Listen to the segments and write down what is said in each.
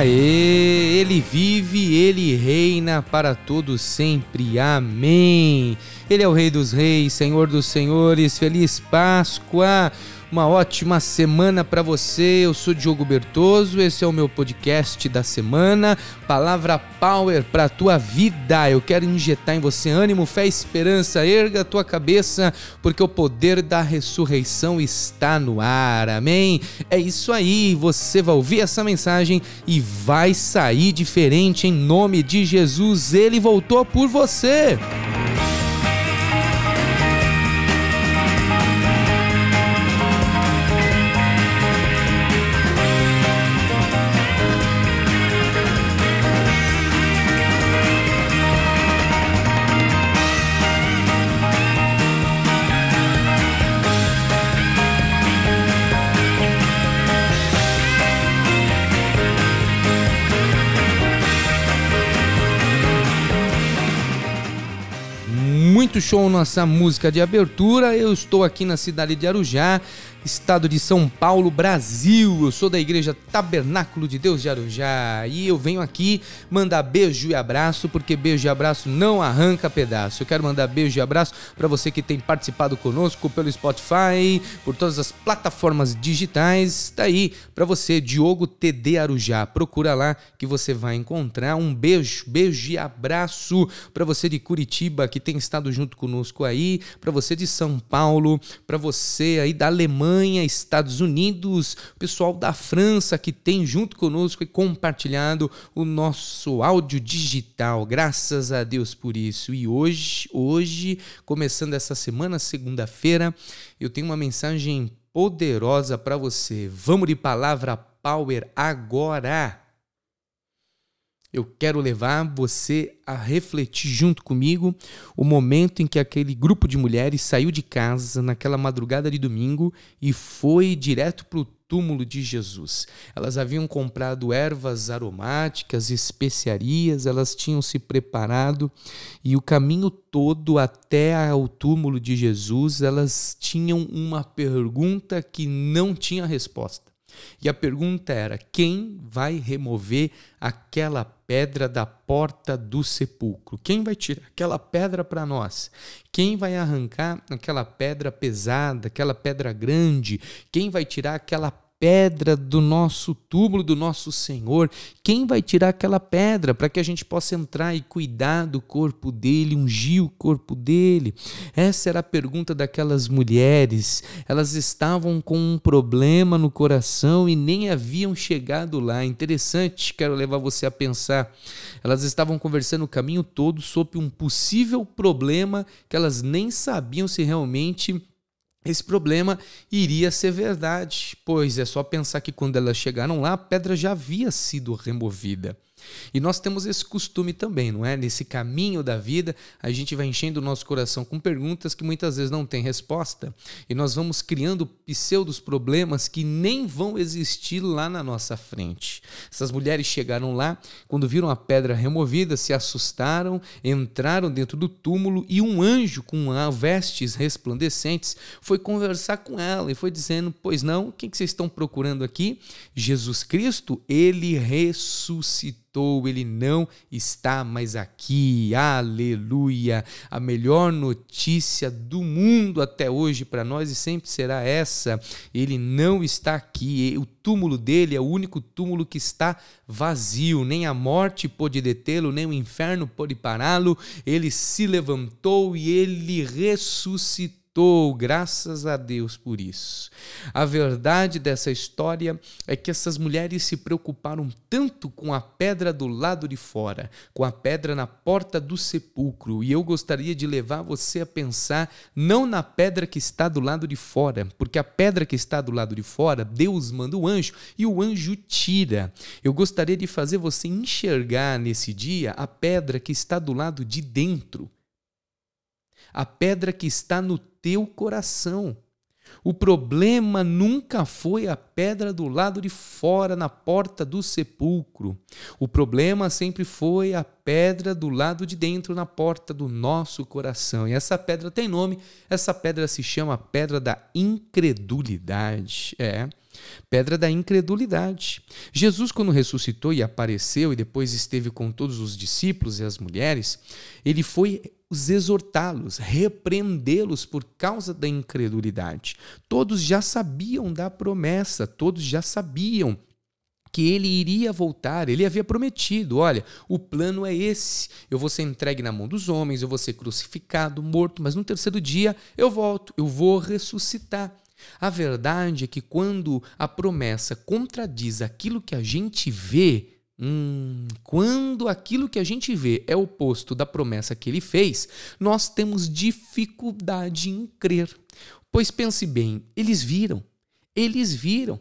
Aê, ele vive, ele reina para todos sempre. Amém. Ele é o Rei dos Reis, Senhor dos Senhores. Feliz Páscoa. Uma ótima semana para você. Eu sou Diogo Bertoso, esse é o meu podcast da semana. Palavra Power para tua vida. Eu quero injetar em você ânimo, fé esperança. Erga a tua cabeça, porque o poder da ressurreição está no ar. Amém. É isso aí. Você vai ouvir essa mensagem e vai sair diferente em nome de Jesus. Ele voltou por você. Muito show nossa música de abertura. Eu estou aqui na cidade de Arujá estado de São Paulo, Brasil. Eu sou da igreja Tabernáculo de Deus de Arujá e eu venho aqui mandar beijo e abraço, porque beijo e abraço não arranca pedaço. Eu quero mandar beijo e abraço para você que tem participado conosco pelo Spotify, por todas as plataformas digitais. Está aí para você, Diogo TD Arujá. Procura lá que você vai encontrar um beijo, beijo e abraço para você de Curitiba que tem estado junto conosco aí, para você de São Paulo, para você aí da Alemanha Alemanha, Estados Unidos, pessoal da França que tem junto conosco e compartilhado o nosso áudio digital. Graças a Deus por isso. E hoje, hoje, começando essa semana, segunda-feira, eu tenho uma mensagem poderosa para você. Vamos de palavra power agora. Eu quero levar você a refletir junto comigo o momento em que aquele grupo de mulheres saiu de casa naquela madrugada de domingo e foi direto para o túmulo de Jesus. Elas haviam comprado ervas aromáticas, especiarias, elas tinham se preparado e o caminho todo até ao túmulo de Jesus, elas tinham uma pergunta que não tinha resposta. E a pergunta era: quem vai remover aquela pedra da porta do sepulcro? Quem vai tirar aquela pedra para nós? Quem vai arrancar aquela pedra pesada, aquela pedra grande? Quem vai tirar aquela pedra do nosso túmulo do nosso Senhor? Quem vai tirar aquela pedra para que a gente possa entrar e cuidar do corpo dele, ungir o corpo dele? Essa era a pergunta daquelas mulheres. Elas estavam com um problema no coração e nem haviam chegado lá. Interessante, quero levar você a pensar. Elas estavam conversando o caminho todo sobre um possível problema que elas nem sabiam se realmente esse problema iria ser verdade, pois é só pensar que quando elas chegaram lá, a pedra já havia sido removida. E nós temos esse costume também, não é? Nesse caminho da vida, a gente vai enchendo o nosso coração com perguntas que muitas vezes não têm resposta, e nós vamos criando pseudos problemas que nem vão existir lá na nossa frente. Essas mulheres chegaram lá, quando viram a pedra removida, se assustaram, entraram dentro do túmulo e um anjo com vestes resplandecentes foi conversar com ela e foi dizendo: Pois não, o que vocês estão procurando aqui? Jesus Cristo, ele ressuscitou ele não está mais aqui. Aleluia! A melhor notícia do mundo até hoje para nós e sempre será essa. Ele não está aqui. O túmulo dele é o único túmulo que está vazio. Nem a morte pôde detê-lo, nem o inferno pôde pará-lo. Ele se levantou e ele ressuscitou ressuscitou, graças a Deus por isso. A verdade dessa história é que essas mulheres se preocuparam tanto com a pedra do lado de fora, com a pedra na porta do sepulcro, e eu gostaria de levar você a pensar não na pedra que está do lado de fora, porque a pedra que está do lado de fora, Deus manda o anjo e o anjo tira. Eu gostaria de fazer você enxergar nesse dia a pedra que está do lado de dentro a pedra que está no teu coração. O problema nunca foi a pedra do lado de fora, na porta do sepulcro. O problema sempre foi a pedra do lado de dentro, na porta do nosso coração. E essa pedra tem nome, essa pedra se chama Pedra da Incredulidade. É. Pedra da incredulidade. Jesus, quando ressuscitou e apareceu e depois esteve com todos os discípulos e as mulheres, ele foi os exortá-los, repreendê-los por causa da incredulidade. Todos já sabiam da promessa, todos já sabiam que ele iria voltar, ele havia prometido: olha, o plano é esse, eu vou ser entregue na mão dos homens, eu vou ser crucificado, morto, mas no terceiro dia eu volto, eu vou ressuscitar. A verdade é que quando a promessa contradiz aquilo que a gente vê, hum, quando aquilo que a gente vê é oposto da promessa que ele fez, nós temos dificuldade em crer. Pois pense bem, eles viram, eles viram.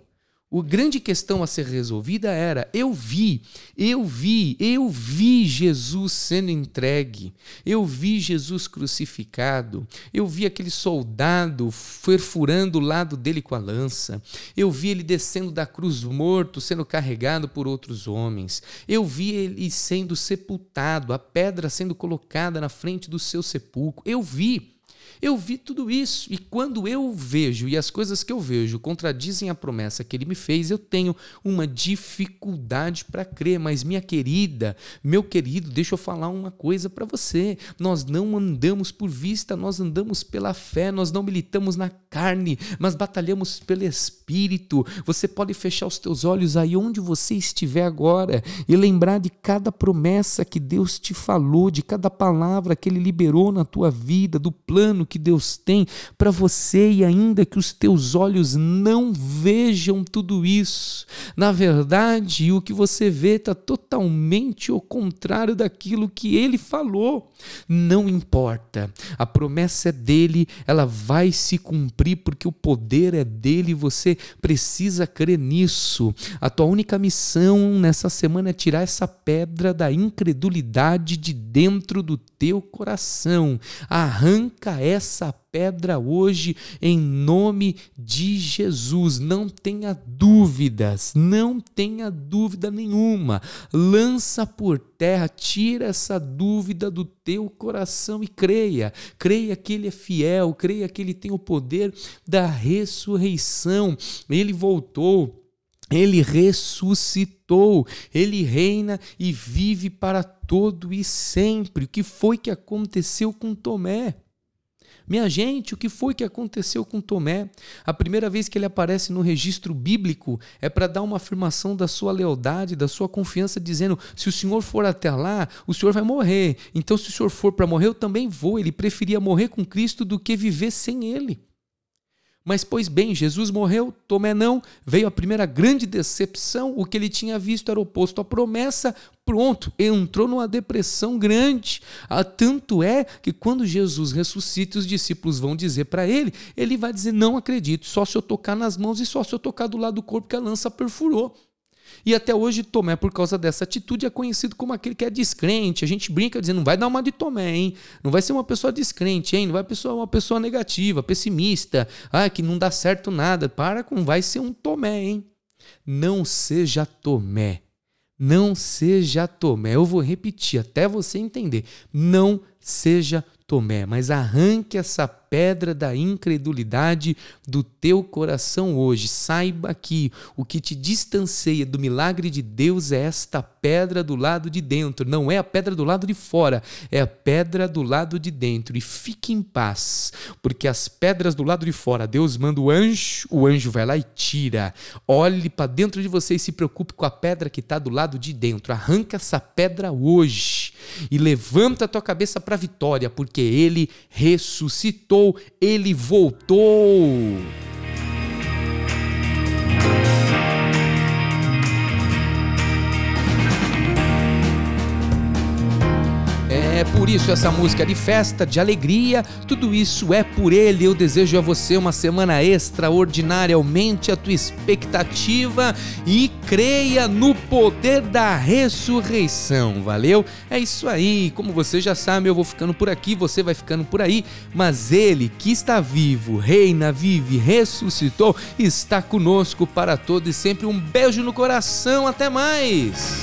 O grande questão a ser resolvida era: eu vi, eu vi, eu vi Jesus sendo entregue, eu vi Jesus crucificado, eu vi aquele soldado perfurando o lado dele com a lança, eu vi ele descendo da cruz morto, sendo carregado por outros homens, eu vi ele sendo sepultado, a pedra sendo colocada na frente do seu sepulcro, eu vi. Eu vi tudo isso e quando eu vejo e as coisas que eu vejo contradizem a promessa que ele me fez, eu tenho uma dificuldade para crer. Mas, minha querida, meu querido, deixa eu falar uma coisa para você. Nós não andamos por vista, nós andamos pela fé, nós não militamos na carne, mas batalhamos pelo Espírito. Você pode fechar os teus olhos aí onde você estiver agora e lembrar de cada promessa que Deus te falou, de cada palavra que Ele liberou na tua vida, do plano que Deus tem para você e ainda que os teus olhos não vejam tudo isso. Na verdade, o que você vê está totalmente ao contrário daquilo que ele falou. Não importa, a promessa é dele, ela vai se cumprir porque o poder é dele e você precisa crer nisso. A tua única missão nessa semana é tirar essa pedra da incredulidade de dentro do teu coração. Arranca essa pedra hoje em nome de Jesus. Não tenha dúvidas, não tenha dúvida nenhuma. Lança por terra, tira essa dúvida do teu coração e creia. Creia que Ele é fiel, creia que Ele tem o poder da ressurreição. Ele voltou. Ele ressuscitou, ele reina e vive para todo e sempre. O que foi que aconteceu com Tomé? Minha gente, o que foi que aconteceu com Tomé? A primeira vez que ele aparece no registro bíblico é para dar uma afirmação da sua lealdade, da sua confiança, dizendo: se o senhor for até lá, o senhor vai morrer. Então, se o senhor for para morrer, eu também vou. Ele preferia morrer com Cristo do que viver sem ele. Mas, pois bem, Jesus morreu, Tomé não, veio a primeira grande decepção, o que ele tinha visto era oposto à promessa, pronto, entrou numa depressão grande. Ah, tanto é que quando Jesus ressuscita, os discípulos vão dizer para ele, ele vai dizer: Não acredito, só se eu tocar nas mãos e só se eu tocar do lado do corpo que a lança perfurou. E até hoje Tomé, por causa dessa atitude, é conhecido como aquele que é descrente. A gente brinca dizendo, não vai dar uma de Tomé, hein? Não vai ser uma pessoa descrente, hein? Não vai ser uma pessoa negativa, pessimista, ah, que não dá certo nada. Para com, vai ser um Tomé, hein? Não seja Tomé. Não seja Tomé. Eu vou repetir até você entender. Não seja Tomé, mas arranque essa pedra da incredulidade do teu coração hoje. Saiba que o que te distancia do milagre de Deus é esta pedra do lado de dentro, não é a pedra do lado de fora, é a pedra do lado de dentro. E fique em paz, porque as pedras do lado de fora, Deus manda o anjo, o anjo vai lá e tira. Olhe para dentro de você e se preocupe com a pedra que está do lado de dentro. Arranca essa pedra hoje e levanta a tua cabeça para a vitória, porque ele ressuscitou voltou, ele voltou. Essa música de festa, de alegria, tudo isso é por ele. Eu desejo a você uma semana extraordinária. Aumente a tua expectativa e creia no poder da ressurreição. Valeu? É isso aí. Como você já sabe, eu vou ficando por aqui, você vai ficando por aí, mas ele que está vivo, reina, vive, ressuscitou, está conosco para todo e sempre. Um beijo no coração. Até mais.